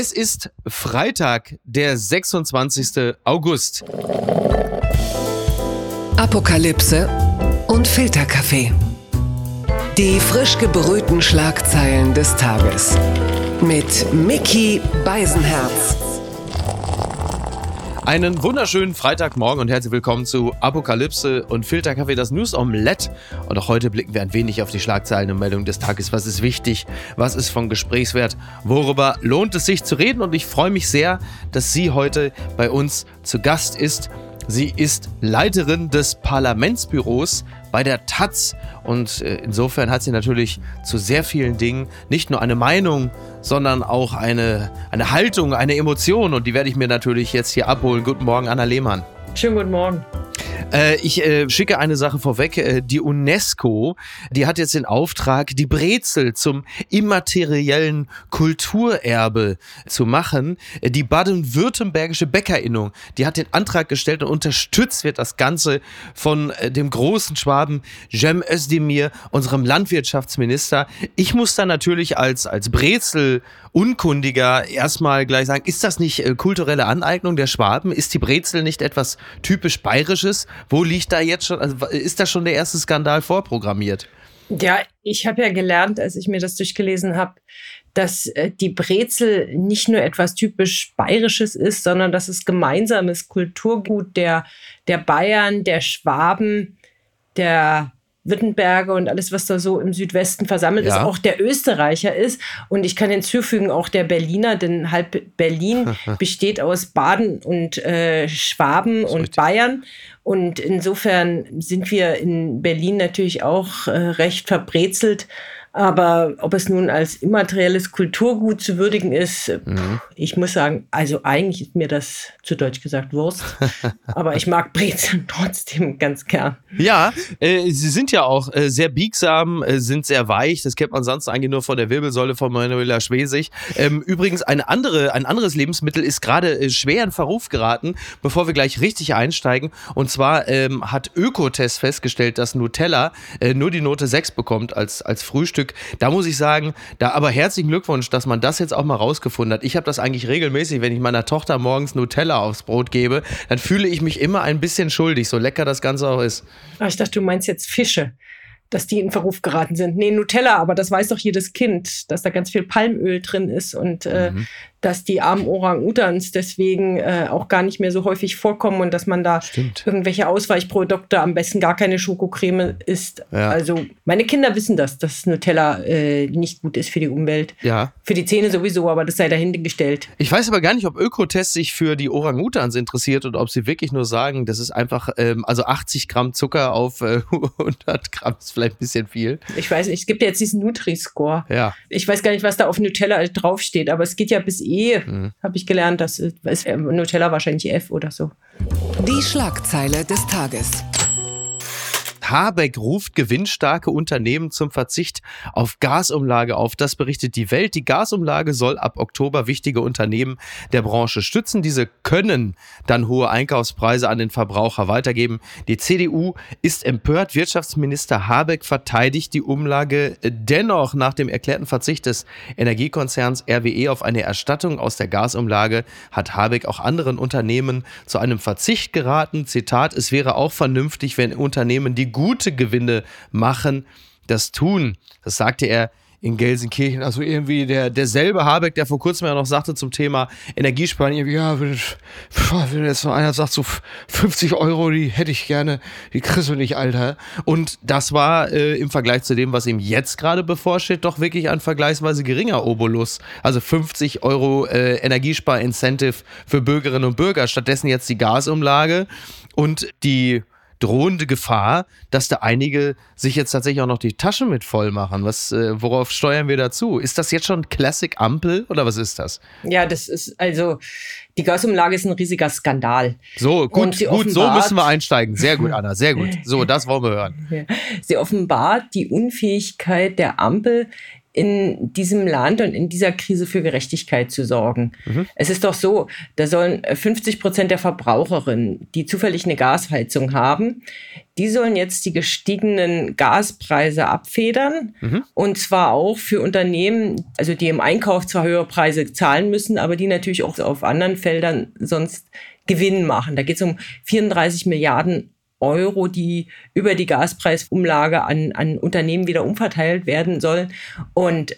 Es ist Freitag, der 26. August. Apokalypse und Filterkaffee. Die frisch gebrühten Schlagzeilen des Tages. Mit Mickey Beisenherz. Einen wunderschönen Freitagmorgen und herzlich willkommen zu Apokalypse und Filterkaffee, das News Omelette. Und auch heute blicken wir ein wenig auf die Schlagzeilen und Meldungen des Tages. Was ist wichtig? Was ist von Gesprächswert? Worüber lohnt es sich zu reden? Und ich freue mich sehr, dass sie heute bei uns zu Gast ist. Sie ist Leiterin des Parlamentsbüros bei der Taz und äh, insofern hat sie natürlich zu sehr vielen Dingen nicht nur eine Meinung, sondern auch eine, eine Haltung, eine Emotion und die werde ich mir natürlich jetzt hier abholen. Guten Morgen, Anna Lehmann. Schönen guten Morgen. Äh, ich äh, schicke eine Sache vorweg. Äh, die UNESCO, die hat jetzt den Auftrag, die Brezel zum immateriellen Kulturerbe zu machen. Äh, die baden-württembergische Bäckerinnung, die hat den Antrag gestellt und unterstützt wird das Ganze von dem großen Schwaben Jem Özdemir, unserem Landwirtschaftsminister. Ich muss da natürlich als, als Brezel Unkundiger erstmal gleich sagen, ist das nicht kulturelle Aneignung der Schwaben? Ist die Brezel nicht etwas typisch Bayerisches? Wo liegt da jetzt schon, also ist da schon der erste Skandal vorprogrammiert? Ja, ich habe ja gelernt, als ich mir das durchgelesen habe, dass äh, die Brezel nicht nur etwas typisch Bayerisches ist, sondern dass es gemeinsames Kulturgut der, der Bayern, der Schwaben, der Wittenberge und alles, was da so im Südwesten versammelt ja. ist, auch der Österreicher ist. Und ich kann hinzufügen, auch der Berliner, denn halb Berlin besteht aus Baden und äh, Schwaben und richtig. Bayern. Und insofern sind wir in Berlin natürlich auch äh, recht verbrezelt. Aber ob es nun als immaterielles Kulturgut zu würdigen ist, mhm. ich muss sagen, also eigentlich ist mir das zu Deutsch gesagt Wurst. aber ich mag Brezeln trotzdem ganz gern. Ja, äh, sie sind ja auch äh, sehr biegsam, äh, sind sehr weich. Das kennt man sonst eigentlich nur von der Wirbelsäule von Manuela Schwesig. Ähm, übrigens, eine andere, ein anderes Lebensmittel ist gerade äh, schwer in Verruf geraten, bevor wir gleich richtig einsteigen. Und zwar ähm, hat Ökotest festgestellt, dass Nutella äh, nur die Note 6 bekommt als, als Frühstück Stück. Da muss ich sagen, da aber herzlichen Glückwunsch, dass man das jetzt auch mal rausgefunden hat. Ich habe das eigentlich regelmäßig, wenn ich meiner Tochter morgens Nutella aufs Brot gebe, dann fühle ich mich immer ein bisschen schuldig, so lecker das Ganze auch ist. Ah, ich dachte, du meinst jetzt Fische dass die in Verruf geraten sind. Nee, Nutella, aber das weiß doch jedes Kind, dass da ganz viel Palmöl drin ist und äh, mhm dass die armen Orang-Utans deswegen äh, auch gar nicht mehr so häufig vorkommen und dass man da Stimmt. irgendwelche Ausweichprodukte, am besten gar keine Schokocreme isst. Ja. Also meine Kinder wissen das, dass Nutella äh, nicht gut ist für die Umwelt. Ja. Für die Zähne sowieso, aber das sei dahingestellt. Ich weiß aber gar nicht, ob Ökotest sich für die Orang-Utans interessiert und ob sie wirklich nur sagen, das ist einfach, ähm, also 80 Gramm Zucker auf äh, 100 Gramm ist vielleicht ein bisschen viel. Ich weiß nicht, es gibt ja jetzt diesen Nutri-Score. Ja. Ich weiß gar nicht, was da auf Nutella draufsteht, aber es geht ja bis E, mhm. habe ich gelernt. Das ist Nutella wahrscheinlich F oder so. Die Schlagzeile des Tages. Habeck ruft gewinnstarke Unternehmen zum Verzicht auf Gasumlage auf. Das berichtet die Welt. Die Gasumlage soll ab Oktober wichtige Unternehmen der Branche stützen. Diese können dann hohe Einkaufspreise an den Verbraucher weitergeben. Die CDU ist empört. Wirtschaftsminister Habeck verteidigt die Umlage dennoch nach dem erklärten Verzicht des Energiekonzerns RWE auf eine Erstattung aus der Gasumlage hat Habeck auch anderen Unternehmen zu einem Verzicht geraten. Zitat, es wäre auch vernünftig, wenn Unternehmen, die gute Gewinne machen, das tun. Das sagte er in Gelsenkirchen. Also irgendwie der, derselbe Habeck, der vor kurzem ja noch sagte zum Thema Energiesparen, irgendwie, ja, wenn, wenn jetzt noch einer sagt, so 50 Euro, die hätte ich gerne, die kriegst du nicht, Alter. Und das war äh, im Vergleich zu dem, was ihm jetzt gerade bevorsteht, doch wirklich ein vergleichsweise geringer Obolus. Also 50 Euro äh, Energiespar-Incentive für Bürgerinnen und Bürger. Stattdessen jetzt die Gasumlage und die drohende Gefahr, dass da einige sich jetzt tatsächlich auch noch die Taschen mit voll machen. Was, äh, worauf steuern wir dazu? Ist das jetzt schon Classic Ampel oder was ist das? Ja, das ist also die Gasumlage ist ein riesiger Skandal. So, gut, gut, so müssen wir einsteigen. Sehr gut, Anna, sehr gut. So, das wollen wir hören. Sie offenbart die Unfähigkeit der Ampel, in diesem Land und in dieser Krise für Gerechtigkeit zu sorgen. Mhm. Es ist doch so, da sollen 50 Prozent der Verbraucherinnen, die zufällig eine Gasheizung haben, die sollen jetzt die gestiegenen Gaspreise abfedern. Mhm. Und zwar auch für Unternehmen, also die im Einkauf zwar höhere Preise zahlen müssen, aber die natürlich auch auf anderen Feldern sonst Gewinn machen. Da geht es um 34 Milliarden Euro, die über die Gaspreisumlage an, an Unternehmen wieder umverteilt werden sollen. Und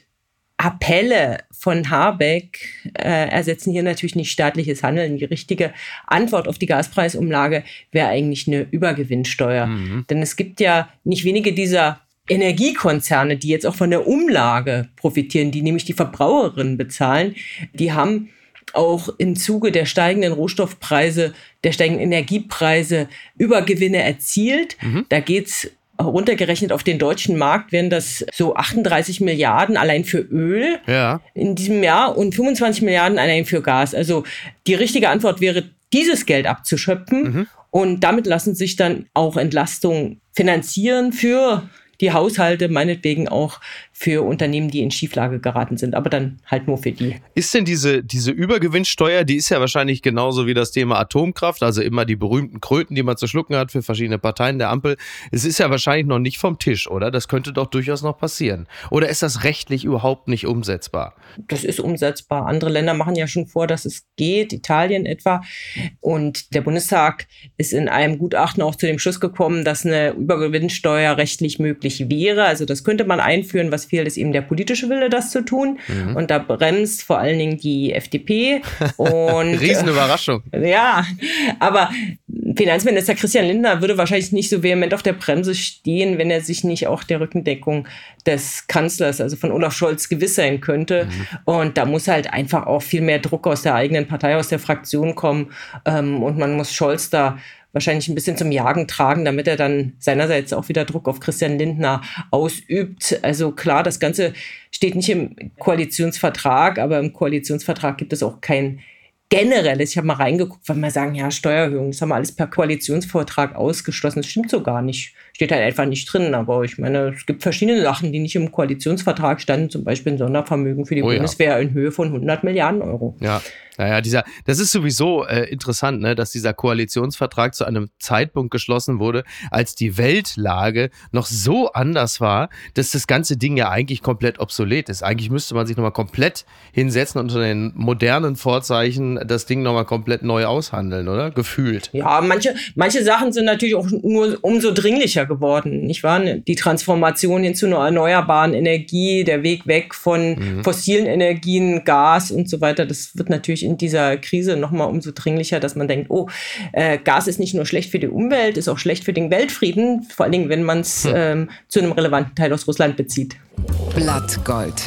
Appelle von Habeck äh, ersetzen hier natürlich nicht staatliches Handeln. Die richtige Antwort auf die Gaspreisumlage wäre eigentlich eine Übergewinnsteuer. Mhm. Denn es gibt ja nicht wenige dieser Energiekonzerne, die jetzt auch von der Umlage profitieren, die nämlich die Verbraucherinnen bezahlen, die haben auch im Zuge der steigenden Rohstoffpreise, der steigenden Energiepreise Übergewinne erzielt. Mhm. Da geht's runtergerechnet auf den deutschen Markt wären das so 38 Milliarden allein für Öl ja. in diesem Jahr und 25 Milliarden allein für Gas. Also die richtige Antwort wäre, dieses Geld abzuschöpfen. Mhm. Und damit lassen sich dann auch Entlastungen finanzieren für die Haushalte, meinetwegen auch für Unternehmen, die in Schieflage geraten sind, aber dann halt nur für die. Ist denn diese, diese Übergewinnsteuer, die ist ja wahrscheinlich genauso wie das Thema Atomkraft, also immer die berühmten Kröten, die man zu schlucken hat für verschiedene Parteien der Ampel. Es ist ja wahrscheinlich noch nicht vom Tisch, oder? Das könnte doch durchaus noch passieren. Oder ist das rechtlich überhaupt nicht umsetzbar? Das ist umsetzbar. Andere Länder machen ja schon vor, dass es geht, Italien etwa. Und der Bundestag ist in einem Gutachten auch zu dem Schluss gekommen, dass eine Übergewinnsteuer rechtlich möglich wäre. Also das könnte man einführen, was fehlt, ist eben der politische Wille, das zu tun. Mhm. Und da bremst vor allen Dingen die FDP. Und, Riesenüberraschung. Äh, ja, aber Finanzminister Christian Lindner würde wahrscheinlich nicht so vehement auf der Bremse stehen, wenn er sich nicht auch der Rückendeckung des Kanzlers, also von Olaf Scholz, gewiss sein könnte. Mhm. Und da muss halt einfach auch viel mehr Druck aus der eigenen Partei, aus der Fraktion kommen. Ähm, und man muss Scholz da wahrscheinlich ein bisschen zum Jagen tragen, damit er dann seinerseits auch wieder Druck auf Christian Lindner ausübt. Also klar, das Ganze steht nicht im Koalitionsvertrag, aber im Koalitionsvertrag gibt es auch kein generelles, ich habe mal reingeguckt, weil wir sagen, ja, Steuererhöhung, das haben wir alles per Koalitionsvertrag ausgeschlossen. Das stimmt so gar nicht. Steht halt einfach nicht drin. Aber ich meine, es gibt verschiedene Sachen, die nicht im Koalitionsvertrag standen, zum Beispiel ein Sondervermögen für die oh, Bundeswehr ja. in Höhe von 100 Milliarden Euro. Ja, naja, dieser, das ist sowieso äh, interessant, ne, dass dieser Koalitionsvertrag zu einem Zeitpunkt geschlossen wurde, als die Weltlage noch so anders war, dass das ganze Ding ja eigentlich komplett obsolet ist. Eigentlich müsste man sich nochmal komplett hinsetzen und unter den modernen Vorzeichen das Ding nochmal komplett neu aushandeln, oder? Gefühlt. Ja, manche, manche Sachen sind natürlich auch nur umso dringlicher geworden, nicht wahr? Die Transformation hin zu einer erneuerbaren Energie, der Weg weg von mhm. fossilen Energien, Gas und so weiter, das wird natürlich in dieser Krise nochmal umso dringlicher, dass man denkt, oh, äh, Gas ist nicht nur schlecht für die Umwelt, ist auch schlecht für den Weltfrieden, vor allen Dingen, wenn man es hm. ähm, zu einem relevanten Teil aus Russland bezieht. Blattgold.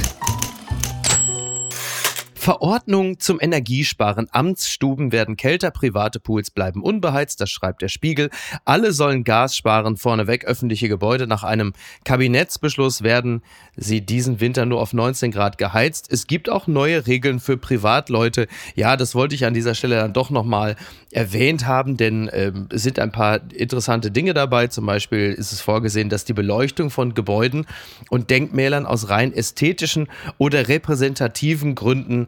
Verordnung zum Energiesparen. Amtsstuben werden kälter, private Pools bleiben unbeheizt, das schreibt der Spiegel. Alle sollen Gas sparen, vorneweg öffentliche Gebäude. Nach einem Kabinettsbeschluss werden sie diesen Winter nur auf 19 Grad geheizt. Es gibt auch neue Regeln für Privatleute. Ja, das wollte ich an dieser Stelle dann doch nochmal erwähnt haben, denn es sind ein paar interessante Dinge dabei. Zum Beispiel ist es vorgesehen, dass die Beleuchtung von Gebäuden und Denkmälern aus rein ästhetischen oder repräsentativen Gründen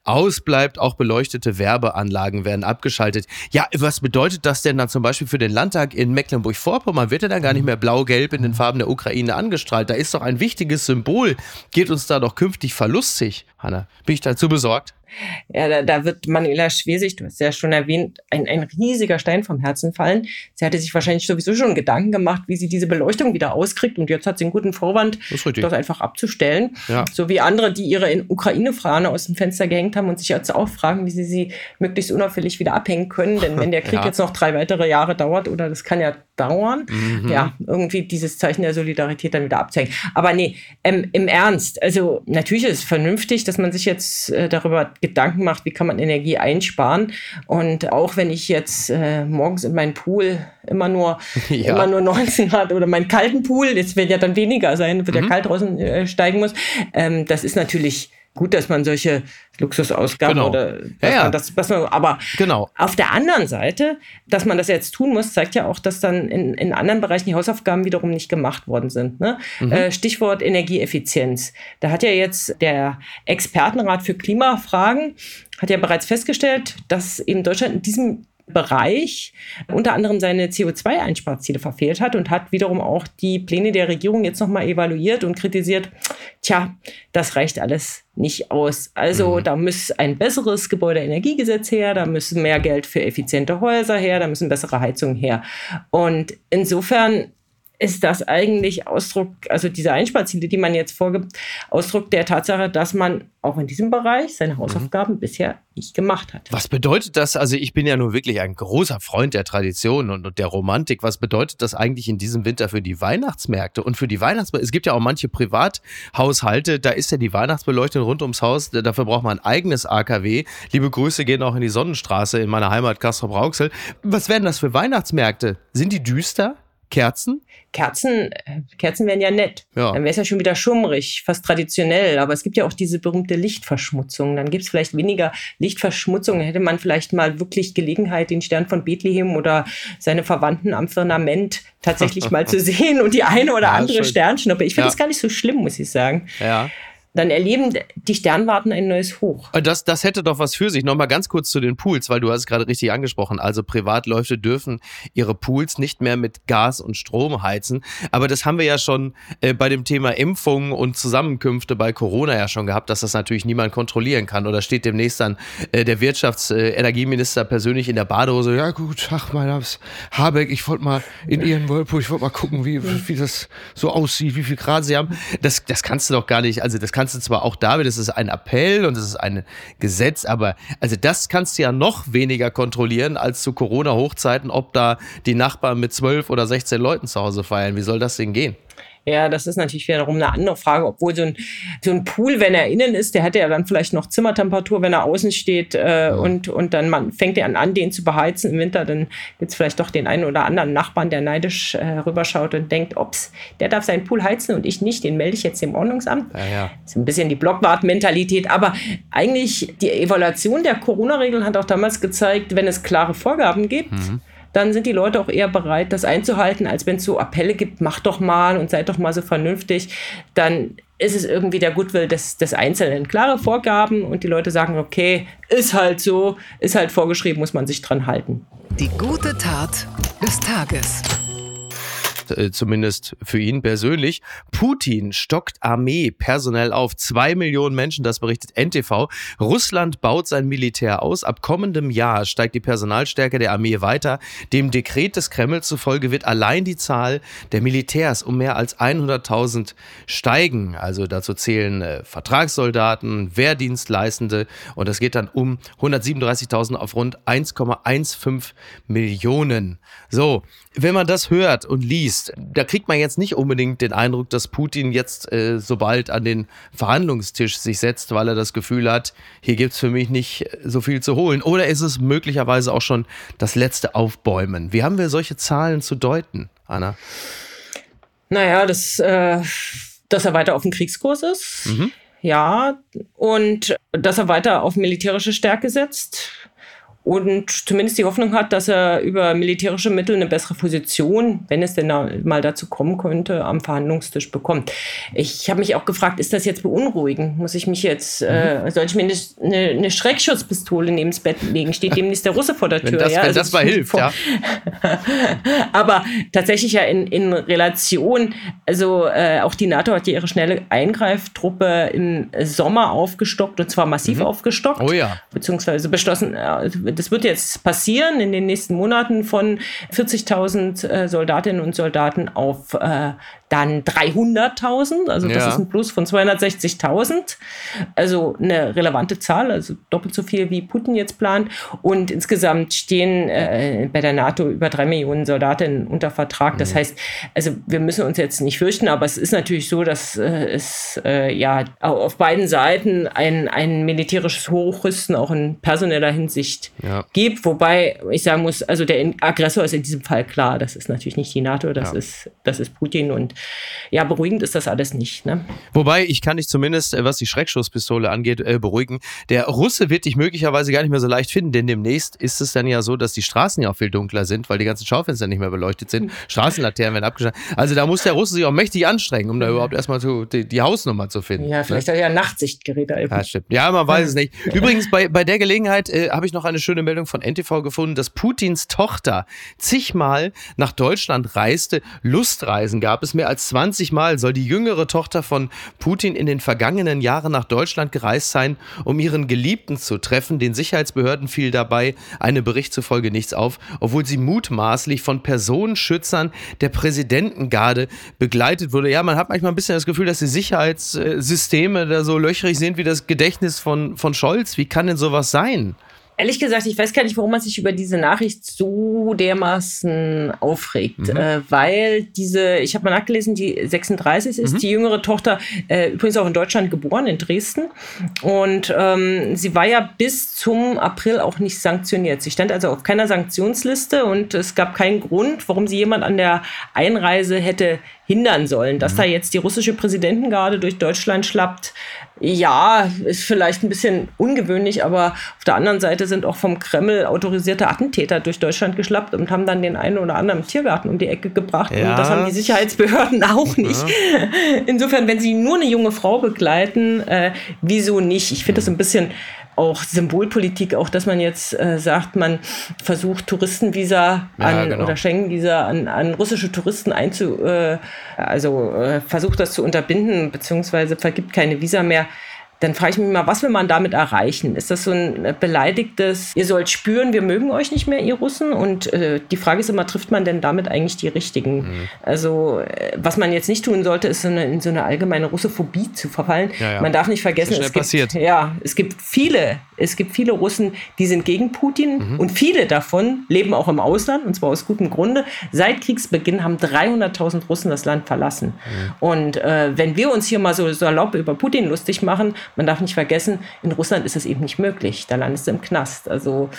ausbleibt. Auch beleuchtete Werbeanlagen werden abgeschaltet. Ja, was bedeutet das denn dann zum Beispiel für den Landtag in Mecklenburg-Vorpommern? Wird er dann gar nicht mehr blau-gelb in den Farben der Ukraine angestrahlt? Da ist doch ein wichtiges Symbol. Geht uns da doch künftig verlustig, Hanna? Bin ich dazu besorgt? Ja, da, da wird Manuela Schwesig, du hast ja schon erwähnt, ein, ein riesiger Stein vom Herzen fallen. Sie hatte sich wahrscheinlich sowieso schon Gedanken gemacht, wie sie diese Beleuchtung wieder auskriegt. Und jetzt hat sie einen guten Vorwand, das, das einfach abzustellen. Ja. So wie andere, die ihre Ukraine-Fahne aus dem Fenster gehängt haben und sich jetzt auch fragen, wie sie sie möglichst unauffällig wieder abhängen können. Denn wenn der Krieg ja. jetzt noch drei weitere Jahre dauert, oder das kann ja dauern, mhm. ja, irgendwie dieses Zeichen der Solidarität dann wieder abzeigen. Aber nee, ähm, im Ernst, also natürlich ist es vernünftig, dass man sich jetzt äh, darüber Gedanken macht, wie kann man Energie einsparen. Und auch wenn ich jetzt äh, morgens in meinen Pool immer nur, ja. immer nur 19 Grad oder meinen kalten Pool, jetzt wird ja dann weniger sein, wird mhm. ja kalt draußen äh, steigen muss, ähm, das ist natürlich gut, dass man solche Luxusausgaben Genau. oder Ja, ja. das, was man, aber Genau. auf der anderen Seite, dass man das jetzt tun muss, zeigt ja auch, dass dann in, in anderen Bereichen die Hausaufgaben wiederum nicht gemacht worden sind. Ne? Äh, Stichwort Energieeffizienz. Da hat ja jetzt der Expertenrat für Klimafragen hat ja bereits festgestellt, dass eben Deutschland in diesem Bereich unter anderem seine CO2-Einsparziele verfehlt hat und hat wiederum auch die Pläne der Regierung jetzt nochmal evaluiert und kritisiert, tja, das reicht alles nicht aus. Also da muss ein besseres Gebäudeenergiegesetz her, da müssen mehr Geld für effiziente Häuser her, da müssen bessere Heizungen her. Und insofern ist das eigentlich Ausdruck, also diese Einsparziele, die man jetzt vorgibt, Ausdruck der Tatsache, dass man auch in diesem Bereich seine Hausaufgaben bisher nicht gemacht hat. Was bedeutet das? Also ich bin ja nun wirklich ein großer Freund der Tradition und, und der Romantik. Was bedeutet das eigentlich in diesem Winter für die Weihnachtsmärkte und für die Weihnachtsmärkte? Es gibt ja auch manche Privathaushalte, da ist ja die Weihnachtsbeleuchtung rund ums Haus. da- Dafür braucht man ein eigenes AKW. Liebe Grüße gehen auch in die Sonnenstraße in meiner Heimat Castrop-Rauxel. Was werden das für Weihnachtsmärkte? Sind die düster? Kerzen? Kerzen, äh, Kerzen wären ja nett. Ja. Dann wäre es ja schon wieder schummrig, fast traditionell. Aber es gibt ja auch diese berühmte Lichtverschmutzung. Dann gibt es vielleicht weniger Lichtverschmutzung. Dann hätte man vielleicht mal wirklich Gelegenheit, den Stern von Bethlehem oder seine Verwandten am Firmament tatsächlich mal zu sehen und die eine oder Ja, andere. Sternschnuppe. Ich finde Ja. das gar nicht so schlimm, muss ich sagen. Ja. Dann erleben die Sternwarten ein neues Hoch. Das, das hätte doch was für sich. Nochmal ganz kurz zu den Pools, weil du hast es gerade richtig angesprochen. Also Privatläufe dürfen ihre Pools nicht mehr mit Gas und Strom heizen. Aber das haben wir ja schon äh, bei dem Thema Impfungen und Zusammenkünfte bei Corona ja schon gehabt, dass das natürlich niemand kontrollieren kann. Oder steht demnächst dann äh, der Wirtschafts-Energieminister persönlich in der Badehose. Ja gut, ach mein Name ist Habeck, ich wollte mal in Ihren Whirlpool, ich wollte mal gucken, wie, wie das so aussieht, wie viel Grad Sie haben. Das, das kannst du doch gar nicht, also das kannst du zwar auch da, das ist ein Appell und das ist ein Gesetz, aber also das kannst du ja noch weniger kontrollieren als zu Corona-Hochzeiten, ob da die Nachbarn mit zwölf oder 16 Leuten zu Hause feiern. Wie soll das denn gehen? Ja, das ist natürlich wiederum eine andere Frage, obwohl so ein, so ein Pool, wenn er innen ist, der hat ja dann vielleicht noch Zimmertemperatur, wenn er außen steht äh, und, und dann man, fängt er an, den zu beheizen im Winter, dann gibt's vielleicht doch den einen oder anderen Nachbarn, der neidisch äh, rüberschaut und denkt, ups, der darf seinen Pool heizen und ich nicht, den melde ich jetzt dem Ordnungsamt. Ja, ja. Das ist ein bisschen die Blockwart-Mentalität, aber eigentlich die Evaluation der Corona-Regeln hat auch damals gezeigt, wenn es klare Vorgaben gibt, dann sind die Leute auch eher bereit, das einzuhalten, als wenn es so Appelle gibt, macht doch mal und seid doch mal so vernünftig. Dann ist es irgendwie der Goodwill des, des Einzelnen. Klare Vorgaben und die Leute sagen, okay, ist halt so, ist halt vorgeschrieben, muss man sich dran halten. Die gute Tat des Tages. Äh, zumindest für ihn persönlich. Putin stockt Armee personell auf. Zwei Millionen Menschen, das berichtet NTV. Russland baut sein Militär aus. Ab kommendem Jahr steigt die Personalstärke der Armee weiter. Dem Dekret des Kreml zufolge wird allein die Zahl der Militärs um mehr als 100.000 steigen. Also dazu zählen äh, Vertragssoldaten, Wehrdienstleistende und das geht dann um 137.000 auf rund 1,15 Millionen. So, wenn man das hört und liest, da kriegt man jetzt nicht unbedingt den Eindruck, dass Putin jetzt äh, sobald an den Verhandlungstisch sich setzt, weil er das Gefühl hat, hier gibt's für mich nicht äh, so viel zu holen. Oder ist es möglicherweise auch schon das letzte Aufbäumen? Wie haben wir solche Zahlen zu deuten, Anna? Naja, das, äh, dass er weiter auf dem Kriegskurs ist. Mhm. Ja, und dass er weiter auf militärische Stärke setzt und zumindest die Hoffnung hat, dass er über militärische Mittel eine bessere Position, wenn es denn da mal dazu kommen könnte, am Verhandlungstisch bekommt. Ich habe mich auch gefragt, ist das jetzt beunruhigend? Muss ich mich jetzt, äh, soll ich mir eine, eine, Schreckschutzpistole neben das Bett legen? Steht demnächst der Russe vor der Tür? Wenn das, ja, wenn also das mal hilft, ja. aber tatsächlich ja in, in Relation, also äh, auch die NATO hat ja ihre schnelle Eingreiftruppe im Sommer aufgestockt und zwar massiv aufgestockt. Oh ja. Beziehungsweise beschlossen, äh, das wird jetzt passieren in den nächsten Monaten von 40.000 äh, Soldatinnen und Soldaten auf äh, dann 300.000. Also das Ja. ist ein Plus von 260.000. Also eine relevante Zahl, also doppelt so viel wie Putin jetzt plant. Und insgesamt stehen äh, bei der NATO über drei Millionen Soldatinnen unter Vertrag. Das heißt, also wir müssen uns jetzt nicht fürchten, aber es ist natürlich so, dass äh, es äh, ja au- auf beiden Seiten ein, ein militärisches Hochrüsten auch in personeller Hinsicht ja. gibt. Wobei ich sagen muss, also der Aggressor ist in diesem Fall klar. Das ist natürlich nicht die NATO, das, ja. ist, das ist Putin. Und ja, beruhigend ist das alles nicht. Ne? Wobei, ich kann dich zumindest, äh, was die Schreckschusspistole angeht, äh, beruhigen. Der Russe wird dich möglicherweise gar nicht mehr so leicht finden, denn demnächst ist es dann ja so, dass die Straßen ja auch viel dunkler sind, weil die ganzen Schaufenster nicht mehr beleuchtet sind. Straßenlaternen werden abgeschaltet. Also da muss der Russe sich auch mächtig anstrengen, um da überhaupt erstmal zu, die, die Hausnummer zu finden. Ja, vielleicht ne? hat er ja Nachtsichtgeräte. Ja, stimmt. Ja, man weiß es nicht. Übrigens, bei, bei der Gelegenheit äh, habe ich noch eine schöne Meldung von NTV gefunden, dass Putins Tochter zigmal nach Deutschland reiste. Lustreisen gab es mehr als 20 Mal. Soll die jüngere Tochter von Putin in den vergangenen Jahren nach Deutschland gereist sein, um ihren Geliebten zu treffen. Den Sicherheitsbehörden fiel dabei eine Bericht zufolge nichts auf, obwohl sie mutmaßlich von Personenschützern der Präsidentengarde begleitet wurde. Ja, man hat manchmal ein bisschen das Gefühl, dass die Sicherheitssysteme da so löchrig sind wie das Gedächtnis von, von Scholz. Wie kann denn sowas sein? Ehrlich gesagt, ich weiß gar nicht, warum man sich über diese Nachricht so dermaßen aufregt. Mhm. Äh, weil diese, ich habe mal nachgelesen, die 36 ist, mhm. die jüngere Tochter, äh, übrigens auch in Deutschland geboren, in Dresden. Und ähm, sie war ja bis zum April auch nicht sanktioniert. Sie stand also auf keiner Sanktionsliste und es gab keinen Grund, warum sie jemand an der Einreise hätte hindern sollen. Dass mhm. da jetzt die russische Präsidentengarde durch Deutschland schlappt, ja, ist vielleicht ein bisschen ungewöhnlich, aber auf der anderen Seite sind auch vom Kreml autorisierte Attentäter durch Deutschland geschlappt und haben dann den einen oder anderen Tiergarten um die Ecke gebracht. Ja. Und das haben die Sicherheitsbehörden auch nicht. Ja. Insofern, wenn sie nur eine junge Frau begleiten, äh, wieso nicht? Ich finde das ein bisschen auch Symbolpolitik, auch dass man jetzt äh, sagt, man versucht Touristenvisa an, ja, genau. oder Schengenvisa an, an russische Touristen einzu, äh, also äh, versucht das zu unterbinden, beziehungsweise vergibt keine Visa mehr dann frage ich mich mal, was will man damit erreichen? Ist das so ein beleidigtes, ihr sollt spüren, wir mögen euch nicht mehr, ihr Russen? Und äh, die Frage ist immer, trifft man denn damit eigentlich die Richtigen? Mhm. Also, äh, was man jetzt nicht tun sollte, ist so eine, in so eine allgemeine Russophobie zu verfallen. Ja, ja. Man darf nicht vergessen, es gibt, ja, es gibt viele, es gibt viele Russen, die sind gegen Putin mhm. und viele davon leben auch im Ausland und zwar aus gutem Grunde. Seit Kriegsbeginn haben 300.000 Russen das Land verlassen. Mhm. Und äh, wenn wir uns hier mal so salopp über Putin lustig machen, man darf nicht vergessen, in Russland ist es eben nicht möglich. Da landest du im Knast. Also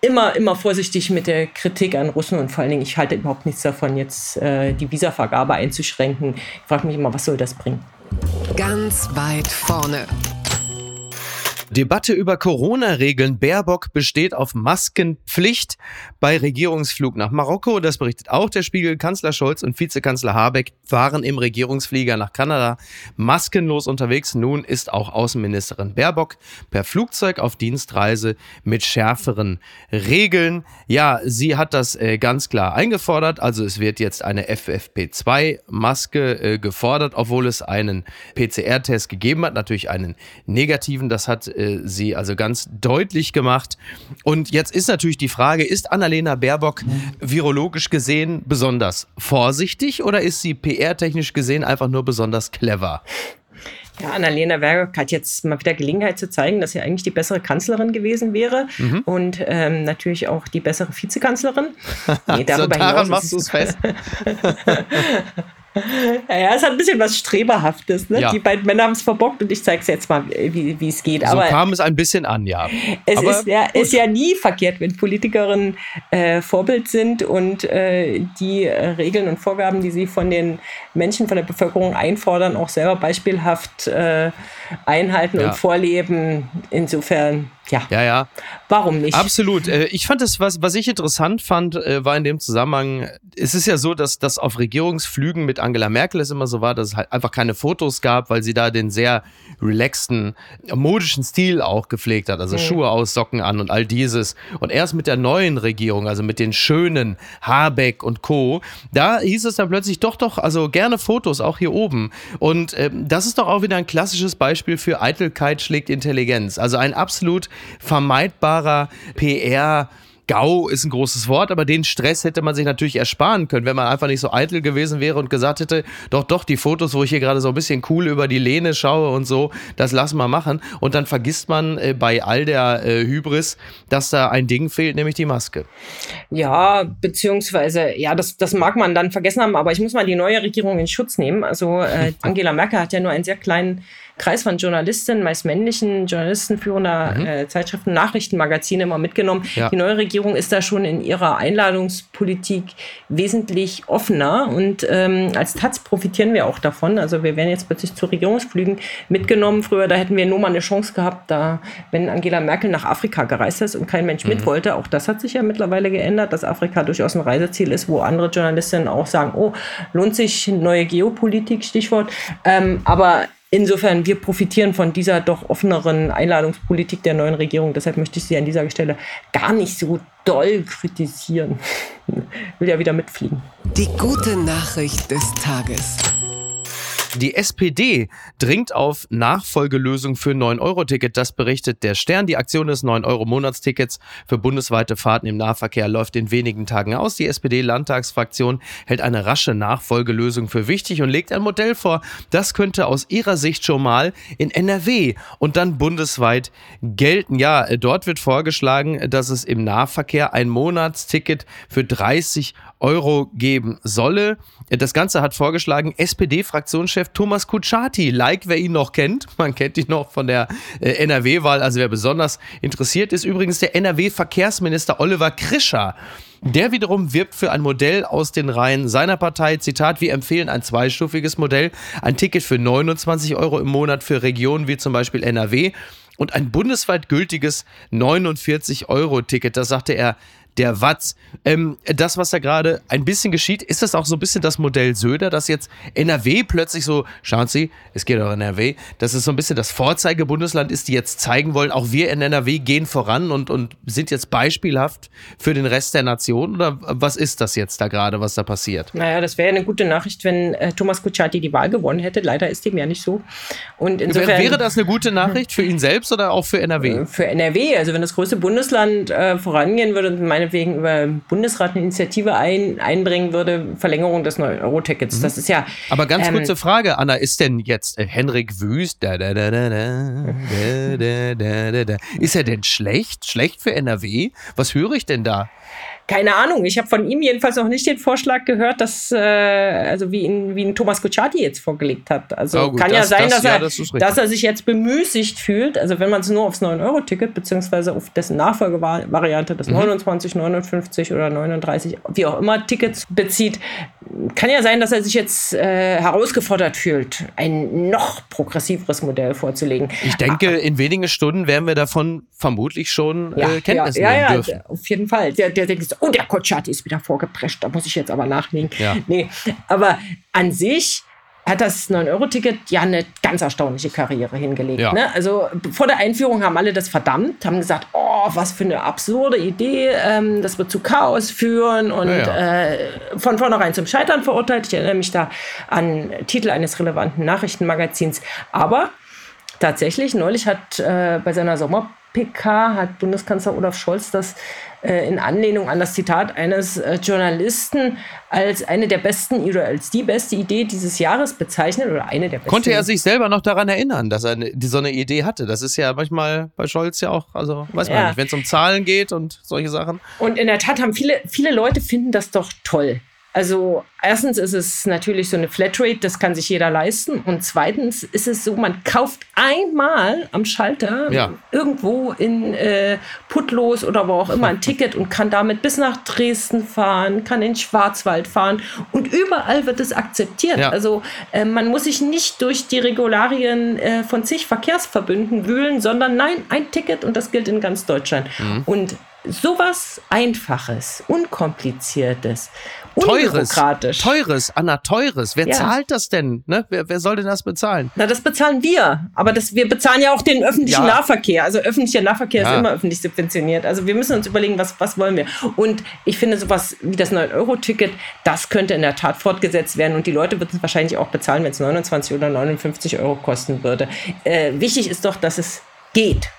immer, immer vorsichtig mit der Kritik an Russen und vor allen Dingen, ich halte überhaupt nichts davon, jetzt äh, die Visavergabe einzuschränken. Ich frage mich immer, was soll das bringen? Ganz weit vorne. Debatte über Corona-Regeln. Baerbock besteht auf Maskenpflicht bei Regierungsflug nach Marokko. Das berichtet auch der Spiegel. Kanzler Scholz und Vizekanzler Habeck waren im Regierungsflieger nach Kanada maskenlos unterwegs. Nun ist auch Außenministerin Baerbock per Flugzeug auf Dienstreise mit schärferen Regeln. Ja, sie hat das äh, ganz klar eingefordert. Also es wird jetzt eine FFP2-Maske äh, gefordert, obwohl es einen PCR-Test gegeben hat. Natürlich einen negativen. Das hat äh, sie also ganz deutlich gemacht. Und jetzt ist natürlich die Frage, ist Annalena Baerbock virologisch gesehen besonders vorsichtig oder ist sie PR-technisch gesehen einfach nur besonders clever? Ja, Annalena Baerbock hat jetzt mal wieder Gelegenheit zu zeigen, dass sie eigentlich die bessere Kanzlerin gewesen wäre mhm. und ähm, natürlich auch die bessere Vizekanzlerin. Nee, darüber so, daran machst du es fest. Ja, es hat ein bisschen was Streberhaftes. Ne? Ja. Die beiden Männer haben es verbockt und ich zeige es jetzt mal, wie es geht. Aber so kam es ein bisschen an, ja. Es ist ja, ist ja, nie verkehrt, wenn Politikerinnen äh, Vorbild sind und äh, die äh, Regeln und Vorgaben, die sie von den Menschen, von der Bevölkerung einfordern, auch selber beispielhaft äh, einhalten ja. und vorleben. Insofern ja. Ja, ja. Warum nicht? Absolut. Äh, ich fand es, was, was ich interessant fand, äh, war in dem Zusammenhang, es ist ja so, dass das auf Regierungsflügen mit Angela Merkel es immer so war, dass es halt einfach keine Fotos gab, weil sie da den sehr relaxten, modischen Stil auch gepflegt hat. Also mhm. Schuhe aus, Socken an und all dieses. Und erst mit der neuen Regierung, also mit den schönen Habeck und Co., da hieß es dann plötzlich doch, doch, also gerne Fotos, auch hier oben. Und äh, das ist doch auch wieder ein klassisches Beispiel für Eitelkeit schlägt Intelligenz. Also ein absolut vermeidbarer PR- GAU ist ein großes Wort, aber den Stress hätte man sich natürlich ersparen können, wenn man einfach nicht so eitel gewesen wäre und gesagt hätte, doch, doch, die Fotos, wo ich hier gerade so ein bisschen cool über die Lehne schaue und so, das lassen wir machen. Und dann vergisst man äh, bei all der äh, Hybris, dass da ein Ding fehlt, nämlich die Maske. Ja, beziehungsweise, ja, das, das mag man dann vergessen haben, aber ich muss mal die neue Regierung in Schutz nehmen. Also äh, Angela Merkel hat ja nur einen sehr kleinen Kreis von Journalistinnen, meist männlichen Journalisten führender mhm. äh, Zeitschriften, Nachrichtenmagazine immer mitgenommen. Ja. Die neue Regierung ist da schon in ihrer Einladungspolitik wesentlich offener und ähm, als Taz profitieren wir auch davon. Also wir werden jetzt plötzlich zu Regierungsflügen mitgenommen. Früher, da hätten wir nur mal eine Chance gehabt, da, wenn Angela Merkel nach Afrika gereist ist und kein Mensch mhm. mit wollte. Auch das hat sich ja mittlerweile geändert, dass Afrika durchaus ein Reiseziel ist, wo andere Journalistinnen auch sagen, oh, lohnt sich neue Geopolitik, Stichwort. Ähm, aber Insofern, wir profitieren von dieser doch offeneren Einladungspolitik der neuen Regierung. Deshalb möchte ich Sie an dieser Stelle gar nicht so doll kritisieren. Will ja wieder mitfliegen. Die gute Nachricht des Tages. Die SPD dringt auf Nachfolgelösung für 9-Euro-Ticket. Das berichtet der Stern. Die Aktion des 9-Euro-Monatstickets für bundesweite Fahrten im Nahverkehr läuft in wenigen Tagen aus. Die SPD-Landtagsfraktion hält eine rasche Nachfolgelösung für wichtig und legt ein Modell vor. Das könnte aus ihrer Sicht schon mal in NRW und dann bundesweit gelten. Ja, dort wird vorgeschlagen, dass es im Nahverkehr ein Monatsticket für 30 Euro geben solle. Das Ganze hat vorgeschlagen SPD-Fraktionschef Thomas Kutschaty, like wer ihn noch kennt. Man kennt ihn noch von der äh, NRW-Wahl, also wer besonders interessiert ist. Übrigens der NRW-Verkehrsminister Oliver Krischer. Der wiederum wirbt für ein Modell aus den Reihen seiner Partei. Zitat, wir empfehlen ein zweistufiges Modell, ein Ticket für 29 Euro im Monat für Regionen wie zum Beispiel NRW und ein bundesweit gültiges 49-Euro-Ticket. Das sagte er der Watz. Ähm, das, was da gerade ein bisschen geschieht, ist das auch so ein bisschen das Modell Söder, dass jetzt NRW plötzlich so, schauen Sie, es geht auch in NRW, dass es so ein bisschen das Vorzeigebundesland ist, die jetzt zeigen wollen, auch wir in NRW gehen voran und, und sind jetzt beispielhaft für den Rest der Nation? Oder was ist das jetzt da gerade, was da passiert? Naja, das wäre eine gute Nachricht, wenn äh, Thomas Kutschaty die Wahl gewonnen hätte. Leider ist dem ja nicht so. Und insofern, wäre das eine gute Nachricht für ihn selbst oder auch für NRW? Äh, für NRW, also wenn das größte Bundesland äh, vorangehen würde und meine meinetwegen über Bundesrat eine Initiative ein, einbringen würde, Verlängerung des 9-Euro-Tickets. Mhm. Das ist ja. Aber ganz ähm, kurze Frage, Anna, ist denn jetzt äh, Henrik Wüst, da, da, da, da, da, da, da, da, ist er denn schlecht? Schlecht für NRW? Was höre ich denn da? Keine Ahnung. Ich habe von ihm jedenfalls noch nicht den Vorschlag gehört, dass, äh, also wie ihn, wie ihn Thomas Kutschaty jetzt vorgelegt hat. Also oh, gut, kann das, ja sein, das, dass, er, ja, das dass er sich jetzt bemüßigt fühlt. Also wenn man es nur aufs 9-Euro-Ticket beziehungsweise auf dessen Nachfolgevariante, das mhm. 29, 59 oder 39, wie auch immer, Tickets bezieht, kann ja sein, dass er sich jetzt äh, herausgefordert fühlt, ein noch progressiveres Modell vorzulegen. Ich denke, in wenigen Stunden werden wir davon vermutlich schon ja, äh, Kenntnis ja, nehmen ja, dürfen. Ja, auf jeden Fall. Der, der denkt, oh, der Kotschati ist wieder vorgeprescht, da muss ich jetzt aber nachlegen. Ja. Nee, aber an sich hat das 9-Euro-Ticket ja eine ganz erstaunliche Karriere hingelegt. Ja. Ne? Also vor der Einführung haben alle das verdammt, haben gesagt, oh, was für eine absurde Idee, ähm, das wird zu Chaos führen und ja, ja. Äh, von vornherein zum Scheitern verurteilt. Ich erinnere mich da an Titel eines relevanten Nachrichtenmagazins. Aber tatsächlich, neulich hat äh, bei seiner Sommer PK hat Bundeskanzler Olaf Scholz das in Anlehnung an das Zitat eines äh, Journalisten als eine der besten oder als die beste Idee dieses Jahres bezeichnet oder eine der besten. Konnte er sich selber noch daran erinnern, dass er die, so eine Idee hatte? Das ist ja manchmal bei Scholz ja auch, also weiß man ja. nicht, wenn es um Zahlen geht und solche Sachen. Und in der Tat haben viele, viele Leute finden das doch toll. Also erstens ist es natürlich so eine Flatrate, das kann sich jeder leisten. Und zweitens ist es so, man kauft einmal am Schalter ja. irgendwo in äh, Putlos oder wo auch immer ein Ticket und kann damit bis nach Dresden fahren, kann in Schwarzwald fahren und überall wird es akzeptiert. Ja. Also äh, man muss sich nicht durch die Regularien äh, von zig Verkehrsverbünden wühlen, sondern nein, ein Ticket und das gilt in ganz Deutschland. Mhm. Und sowas Einfaches, Unkompliziertes, teures, teures, Anna, teures. Wer ja. zahlt das denn? Ne? Wer, wer soll denn das bezahlen? Na, das bezahlen wir. Aber das, wir bezahlen ja auch den öffentlichen ja. Nahverkehr. Also öffentlicher Nahverkehr ja. ist immer öffentlich subventioniert. Also wir müssen uns überlegen, was, was wollen wir. Und ich finde sowas wie das 9-Euro-Ticket, das könnte in der Tat fortgesetzt werden. Und die Leute würden es wahrscheinlich auch bezahlen, wenn es 29 oder 59 Euro kosten würde. Äh, wichtig ist doch, dass es geht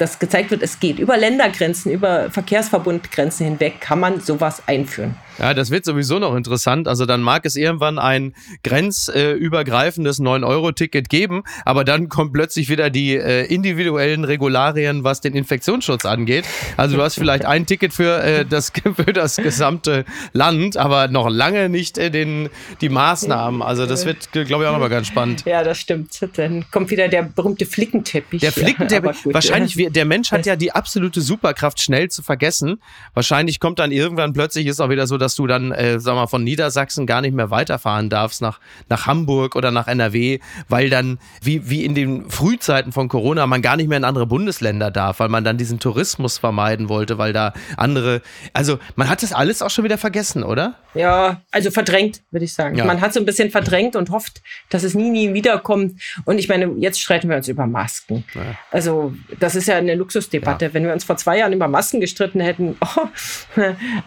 dass gezeigt wird, es geht. Über Ländergrenzen, über Verkehrsverbundgrenzen hinweg kann man sowas einführen. Ja, das wird sowieso noch interessant. Also dann mag es irgendwann ein grenzübergreifendes 9-Euro-Ticket geben, aber dann kommen plötzlich wieder die äh, individuellen Regularien, was den Infektionsschutz angeht. Also du hast vielleicht ein Ticket für, äh, das, für das gesamte Land, aber noch lange nicht äh, den, die Maßnahmen. Also das wird, glaube ich, auch nochmal ganz spannend. Ja, das stimmt. Dann kommt wieder der berühmte Flickenteppich. Der Flickenteppich. Ja, wahrscheinlich, der Mensch hat ja die absolute Superkraft, schnell zu vergessen. Wahrscheinlich kommt dann irgendwann plötzlich, ist auch wieder so, dass du dann, äh, sag mal, von Niedersachsen gar nicht mehr weiterfahren darfst nach, nach Hamburg oder nach NRW, weil dann, wie, wie in den Frühzeiten von Corona, man gar nicht mehr in andere Bundesländer darf, weil man dann diesen Tourismus vermeiden wollte, weil da andere, also man hat das alles auch schon wieder vergessen, oder? Ja, also verdrängt, würde ich sagen. Ja. Man hat so ein bisschen verdrängt und hofft, dass es nie, nie wiederkommt. Und ich meine, jetzt streiten wir uns über Masken. Ja. Also das ist ja eine Luxusdebatte. Ja. Wenn wir uns vor zwei Jahren über Masken gestritten hätten, oh,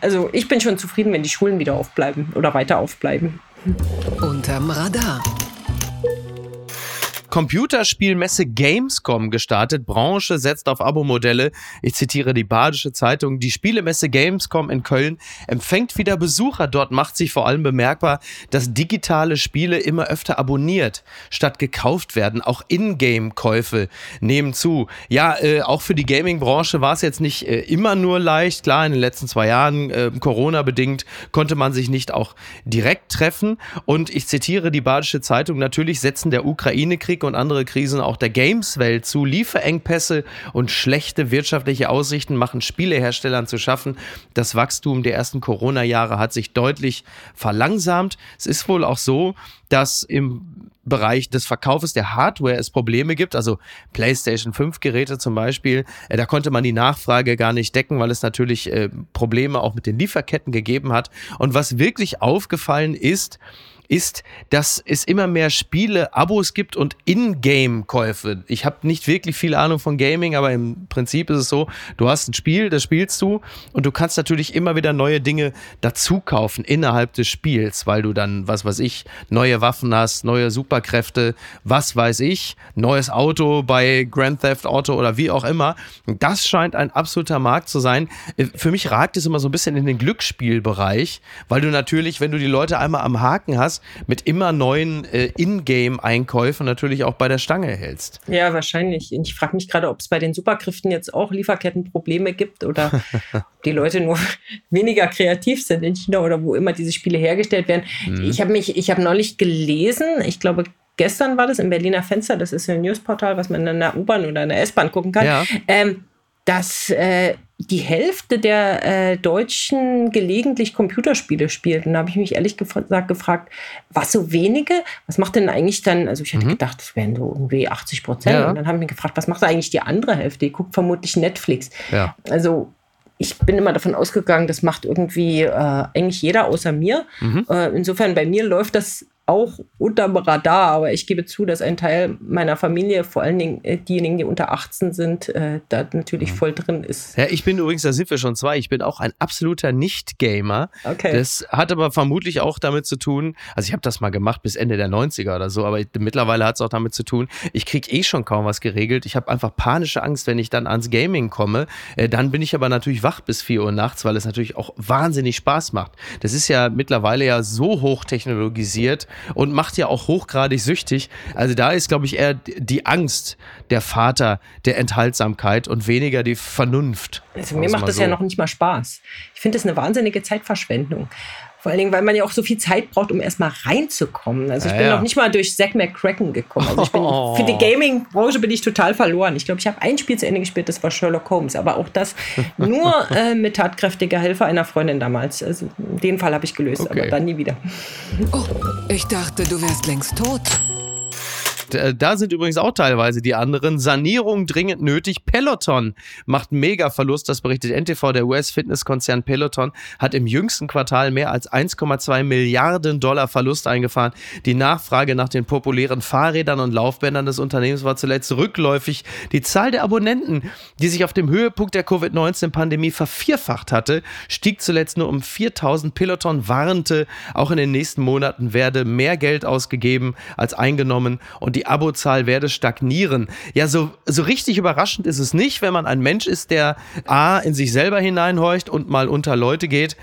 also ich bin schon zufrieden, wenn die Schulen wieder aufbleiben oder weiter aufbleiben. Unterm Radar. Computerspielmesse Gamescom gestartet. Branche setzt auf Abo-Modelle. Ich zitiere die Badische Zeitung. Die Spielemesse Gamescom in Köln empfängt wieder Besucher. Dort macht sich vor allem bemerkbar, dass digitale Spiele immer öfter abonniert, statt gekauft werden. Auch Ingame-Käufe nehmen zu. Ja, äh, auch für die Gaming-Branche war es jetzt nicht äh, immer nur leicht. Klar, in den letzten zwei Jahren, äh, Corona-bedingt, konnte man sich nicht auch direkt treffen. Und ich zitiere die Badische Zeitung. Natürlich setzen der Ukraine-Krieg und andere Krisen auch der Games-Welt zu. Lieferengpässe und schlechte wirtschaftliche Aussichten machen Spieleherstellern zu schaffen. Das Wachstum der ersten Corona-Jahre hat sich deutlich verlangsamt. Es ist wohl auch so, dass im Bereich des Verkaufes der Hardware es Probleme gibt, also PlayStation 5 Geräte zum Beispiel, äh, da konnte man die Nachfrage gar nicht decken, weil es natürlich äh, Probleme auch mit den Lieferketten gegeben hat. Und was wirklich aufgefallen ist, ist, dass es immer mehr Spiele, Abos gibt und In-Game-Käufe. Ich habe nicht wirklich viel Ahnung von Gaming, aber im Prinzip ist es so, du hast ein Spiel, das spielst du und du kannst natürlich immer wieder neue Dinge dazu kaufen innerhalb des Spiels, weil du dann, was weiß ich, neue Waffen hast, neue Superkräfte, was weiß ich, neues Auto bei Grand Theft Auto oder wie auch immer. Das scheint ein absoluter Markt zu sein. Für mich ragt es immer so ein bisschen in den Glücksspielbereich, weil du natürlich, wenn du die Leute einmal am Haken hast, mit immer neuen äh, Ingame-Einkäufen natürlich auch bei der Stange hältst. Ja, wahrscheinlich. Ich frage mich gerade, ob es bei den Superkräften jetzt auch Lieferkettenprobleme gibt oder die Leute nur weniger kreativ sind in China oder wo immer diese Spiele hergestellt werden. Mhm. Ich habe mich, ich habe neulich gelesen, ich glaube, gestern war das im Berliner Fenster, das ist ein Newsportal, was man in der U-Bahn oder in der S-Bahn gucken kann. Ja. Ähm, dass äh, die Hälfte der äh, Deutschen gelegentlich Computerspiele spielt. Und da habe ich mich ehrlich gesagt gefragt, was so wenige? Was macht denn eigentlich dann, also ich hätte mhm. gedacht, das wären so irgendwie 80 Prozent. Ja. Und dann habe ich mich gefragt, was macht eigentlich die andere Hälfte? Die guckt vermutlich Netflix. Ja. Also ich bin immer davon ausgegangen, das macht irgendwie äh, eigentlich jeder außer mir. Mhm. Äh, insofern bei mir läuft das auch unterm Radar, aber ich gebe zu, dass ein Teil meiner Familie, vor allen Dingen äh, diejenigen, die unter 18 sind, äh, da natürlich mhm. voll drin ist. Ja, ich bin übrigens, da sind wir schon zwei, ich bin auch ein absoluter Nicht-Gamer. Okay. Das hat aber vermutlich auch damit zu tun, also ich habe das mal gemacht bis Ende der 90er oder so, aber mittlerweile hat es auch damit zu tun, ich kriege eh schon kaum was geregelt. Ich habe einfach panische Angst, wenn ich dann ans Gaming komme. Äh, dann bin ich aber natürlich wach bis 4 Uhr nachts, weil es natürlich auch wahnsinnig Spaß macht. Das ist ja mittlerweile ja so hochtechnologisiert, und macht ja auch hochgradig süchtig. Also da ist, glaube ich, eher die Angst der Vater der Enthaltsamkeit und weniger die Vernunft. Also mir macht das so. ja noch nicht mal Spaß. Ich finde das eine wahnsinnige Zeitverschwendung. Vor allen Dingen, weil man ja auch so viel Zeit braucht, um erstmal reinzukommen. Also ich ja, bin ja. noch nicht mal durch Zack McCracken gekommen. Also ich bin, oh. für die Gaming-Branche bin ich total verloren. Ich glaube, ich habe ein Spiel zu Ende gespielt, das war Sherlock Holmes. Aber auch das nur äh, mit tatkräftiger Hilfe einer Freundin damals. Also den Fall habe ich gelöst, okay. aber dann nie wieder. Oh, ich dachte, du wärst längst tot. Äh, da sind übrigens auch teilweise die anderen. Sanierung dringend nötig. Peloton macht mega Verlust. Das berichtet NTV. Der US-Fitnesskonzern Peloton hat im jüngsten Quartal mehr als 1,2 Milliarden Dollar Verlust eingefahren. Die Nachfrage nach den populären Fahrrädern und Laufbändern des Unternehmens war zuletzt rückläufig. Die Zahl der Abonnenten, die sich auf dem Höhepunkt der Covid-19-Pandemie vervierfacht hatte, stieg zuletzt nur um 4000. Peloton warnte, auch in den nächsten Monaten werde mehr Geld ausgegeben als eingenommen und die die Abozahl werde stagnieren. Ja, so, so richtig überraschend ist es nicht, wenn man ein Mensch ist, der A, in sich selber hineinhorcht und mal unter Leute geht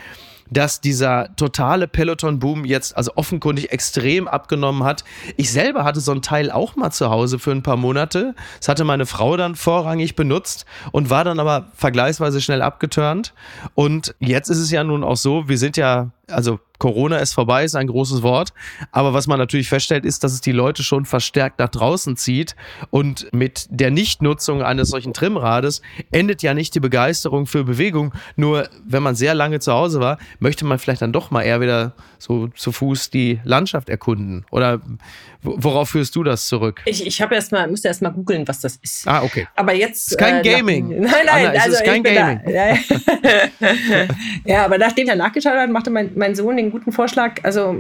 dass dieser totale Peloton-Boom jetzt also offenkundig extrem abgenommen hat. Ich selber hatte so ein Teil auch mal zu Hause für ein paar Monate. Das hatte meine Frau dann vorrangig benutzt und war dann aber vergleichsweise schnell abgeturnt. Und jetzt ist es ja nun auch so, wir sind ja, also Corona ist vorbei, ist ein großes Wort. Aber was man natürlich feststellt, ist, dass es die Leute schon verstärkt nach draußen zieht. Und mit der Nichtnutzung eines solchen Trimrades endet ja nicht die Begeisterung für Bewegung. Nur wenn man sehr lange zu Hause war, möchte man vielleicht dann doch mal eher wieder so zu Fuß die Landschaft erkunden. Oder worauf führst du das zurück? Ich, ich habe erst mal, musste erst mal googeln, was das ist. Ah, okay. Aber jetzt. Ist kein äh, Gaming. Nach, nein, nein, Anna, also es ist kein ich bin Gaming. Da, ja, aber nachdem er nachgeschaut hat, machte mein, mein Sohn den guten Vorschlag. Also,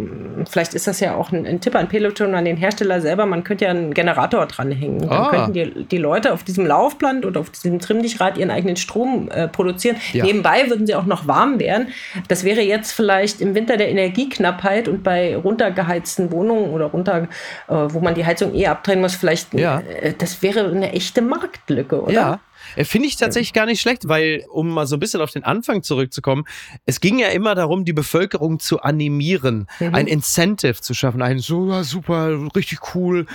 vielleicht ist das ja auch ein, ein Tipp an Peloton, an den Hersteller selber. Man könnte ja einen Generator dranhängen. Dann Ah. könnten die, die Leute auf diesem Laufband oder auf diesem Trimmdichrad ihren eigenen Strom äh, produzieren. Ja. Nebenbei würden sie auch noch warm werden. Das wäre jetzt vielleicht im Winter der Energieknappheit und bei runtergeheizten Wohnungen oder runter, wo man die Heizung eh abdrehen muss, vielleicht, Ja. äh, das wäre eine echte Marktlücke, oder? Ja. Äh, Finde ich tatsächlich gar nicht schlecht, weil, um mal so ein bisschen auf den Anfang zurückzukommen, es ging ja immer darum, die Bevölkerung zu animieren, Mhm. ein Incentive zu schaffen, ein so ja, super, richtig cool,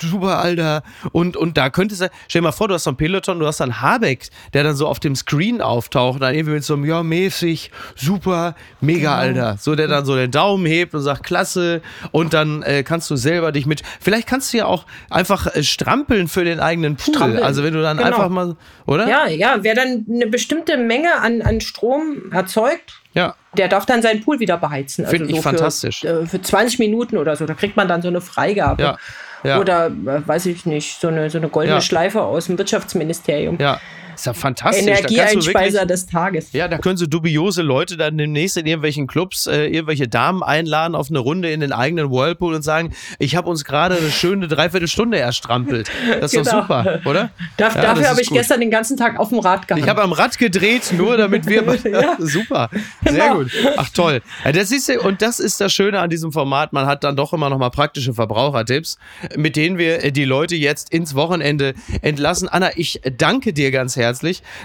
super, Alter. Und, und da könnte es, ja- stell dir mal vor, du hast so ein Peloton, du hast dann Habeck, der dann so auf dem Screen auftaucht, dann irgendwie mit so einem, ja, mäßig, super, mega, Genau. Alter. So, der dann so den Daumen hebt und sagt, klasse. Und dann äh, kannst du selber dich mit, vielleicht kannst du ja auch einfach äh, strampeln für den eigenen Pool. Strampeln. Also wenn du dann Genau. einfach mal, oder? Ja, ja, wer dann eine bestimmte Menge an, an Strom erzeugt, Ja. der darf dann seinen Pool wieder beheizen. Also Find ich fantastisch. Für, äh, für 20 Minuten oder so. Da kriegt man dann so eine Freigabe. Ja. Ja. Oder, äh, weiß ich nicht, so eine, so eine goldene. Schleife aus dem Wirtschaftsministerium. Ja, ist ja fantastisch. Energieeinspeiser wirklich, des Tages. ja, da können so dubiose Leute dann demnächst in irgendwelchen Clubs äh, irgendwelche Damen einladen auf eine Runde in den eigenen Whirlpool und sagen, ich habe uns gerade eine schöne Dreiviertelstunde erstrampelt. Das ist doch Genau. super, oder? Darf, Ja, dafür habe ich gut. gestern den ganzen Tag auf dem Rad gehangen. Ich habe am Rad gedreht, nur damit wir. Ja. Super. Sehr Genau. gut. Ach toll. Ja, das ist, und das ist das Schöne an diesem Format. Man hat dann doch immer noch mal praktische Verbrauchertipps, mit denen wir äh, die Leute jetzt ins Wochenende entlassen. Anna, ich danke dir ganz herzlich.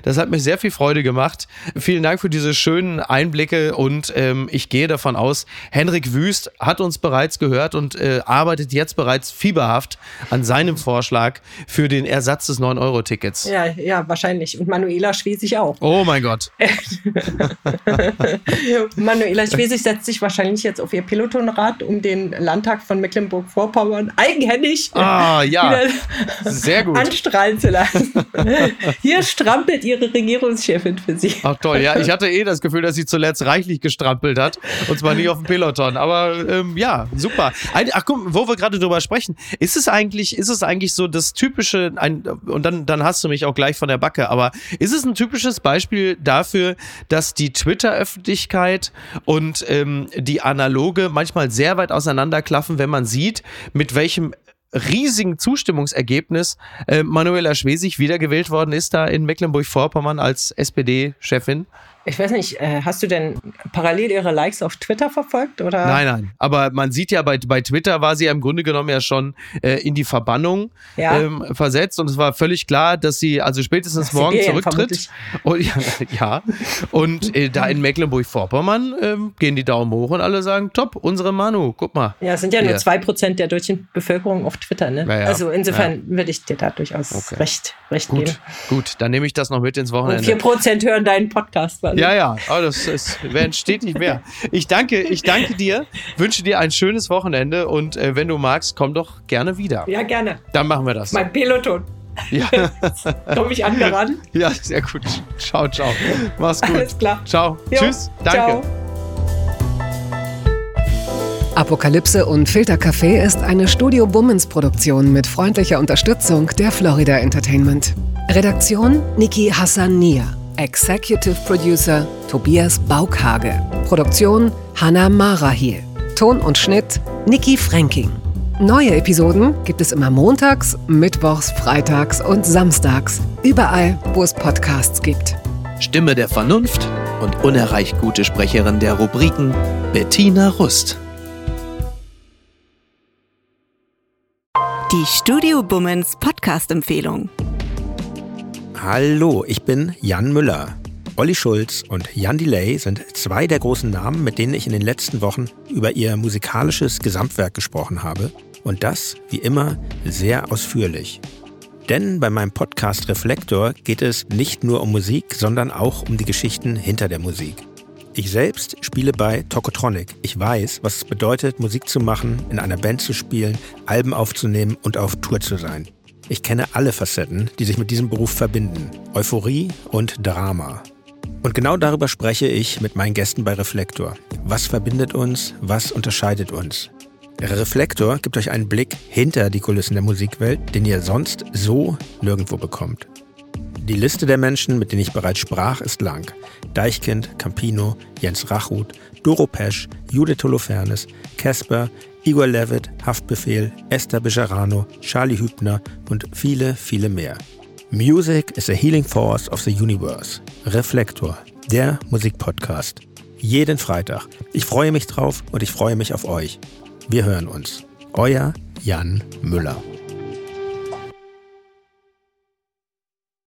Das hat mir sehr viel Freude gemacht. Vielen Dank für diese schönen Einblicke und ähm, ich gehe davon aus, Henrik Wüst hat uns bereits gehört und äh, arbeitet jetzt bereits fieberhaft an seinem Vorschlag für den Ersatz des 9-Euro-Tickets. ja, ja, wahrscheinlich. Und Manuela Schwesig auch. Oh mein Gott. Manuela Schwesig setzt sich wahrscheinlich jetzt auf ihr Pelotonrad, um den Landtag von Mecklenburg-Vorpommern eigenhändig Ah, ja. Sehr gut. anstrahlen zu lassen. Hier strampelt ihre Regierungschefin für sie. Ach toll, ja, ich hatte eh das Gefühl, dass sie zuletzt reichlich gestrampelt hat. Und zwar nicht auf dem Peloton. Aber ähm, ja, super. Ach guck, wo wir gerade drüber sprechen, ist es eigentlich, ist es eigentlich so das typische, ein, und dann, dann hast du mich auch gleich von der Backe, aber ist es ein typisches Beispiel dafür, dass die Twitter-Öffentlichkeit und ähm, die analoge manchmal sehr weit auseinanderklaffen, wenn man sieht, mit welchem riesigen Zustimmungsergebnis äh, Manuela Schwesig wiedergewählt worden ist da in Mecklenburg-Vorpommern als SPD-Chefin. Ich weiß nicht, äh, hast du denn parallel ihre Likes auf Twitter verfolgt? Oder? Nein, nein. Aber man sieht ja bei, bei Twitter war sie ja im Grunde genommen ja schon äh, in die Verbannung Ja. ähm, versetzt und es war völlig klar, dass sie also spätestens Nach morgen zurücktritt. Und, ja, ja. Und äh, da in Mecklenburg-Vorpommern ähm, gehen die Daumen hoch und alle sagen, top, unsere Manu, guck mal. Ja, es sind ja nur zwei Prozent der deutschen Bevölkerung auf Twitter, ne? Ja. Also insofern würde ich dir da durchaus Okay. recht, recht Gut, geben. gut, dann nehme ich das noch mit ins Und Wochenende. vier Prozent hören deinen Podcast. Warte. Ja, ja, aber das ist, werden stetig mehr. Ich danke, ich danke dir, wünsche dir ein schönes Wochenende und äh, wenn du magst, komm doch gerne wieder. ja, gerne. Dann machen wir das. Mein Peloton. Ja, Komme ich angerannt? ja, sehr gut. Ciao, ciao. Mach's gut. Alles klar. Ciao. Jo, Tschüss. Danke. ciao. Apokalypse und Filtercafé ist eine Studio Bummens Produktion mit freundlicher Unterstützung der Florida Entertainment. Redaktion Niki Hassania. Executive Producer Tobias Baukhage. Produktion Hanna Marahiel. Ton und Schnitt Niki Fränking. Neue Episoden gibt es immer montags, mittwochs, freitags und samstags. Überall, wo es Podcasts gibt. Stimme der Vernunft und unerreicht gute Sprecherin der Rubriken Bettina Rust. Die Studio Bummens Podcast-Empfehlung. Hallo, ich bin Jan Müller. Olli Schulz und Jan Delay sind zwei der großen Namen, mit denen ich in den letzten Wochen über ihr musikalisches Gesamtwerk gesprochen habe. Und das, wie immer, sehr ausführlich. Denn bei meinem Podcast Reflektor geht es nicht nur um Musik, sondern auch um die Geschichten hinter der Musik. Ich selbst spiele bei Tokotronic. Ich weiß, was es bedeutet, Musik zu machen, in einer Band zu spielen, Alben aufzunehmen und auf Tour zu sein. Ich kenne alle Facetten, die sich mit diesem Beruf verbinden. Euphorie und Drama. Und genau darüber spreche ich mit meinen Gästen bei Reflektor. Was verbindet uns? Was unterscheidet uns? Reflektor gibt euch einen Blick hinter die Kulissen der Musikwelt, den ihr sonst so nirgendwo bekommt. Die Liste der Menschen, mit denen ich bereits sprach, ist lang. Deichkind, Campino, Jens Rachut, Doro Pesch, Judith Holofernes, Casper, Igor Levitt, Haftbefehl, Esther Bejarano, Charlie Hübner und viele, viele mehr. Music is a healing force of the universe. Reflektor, der Musikpodcast. Jeden Freitag. Ich freue mich drauf und ich freue mich auf euch. Wir hören uns. Euer Jan Müller.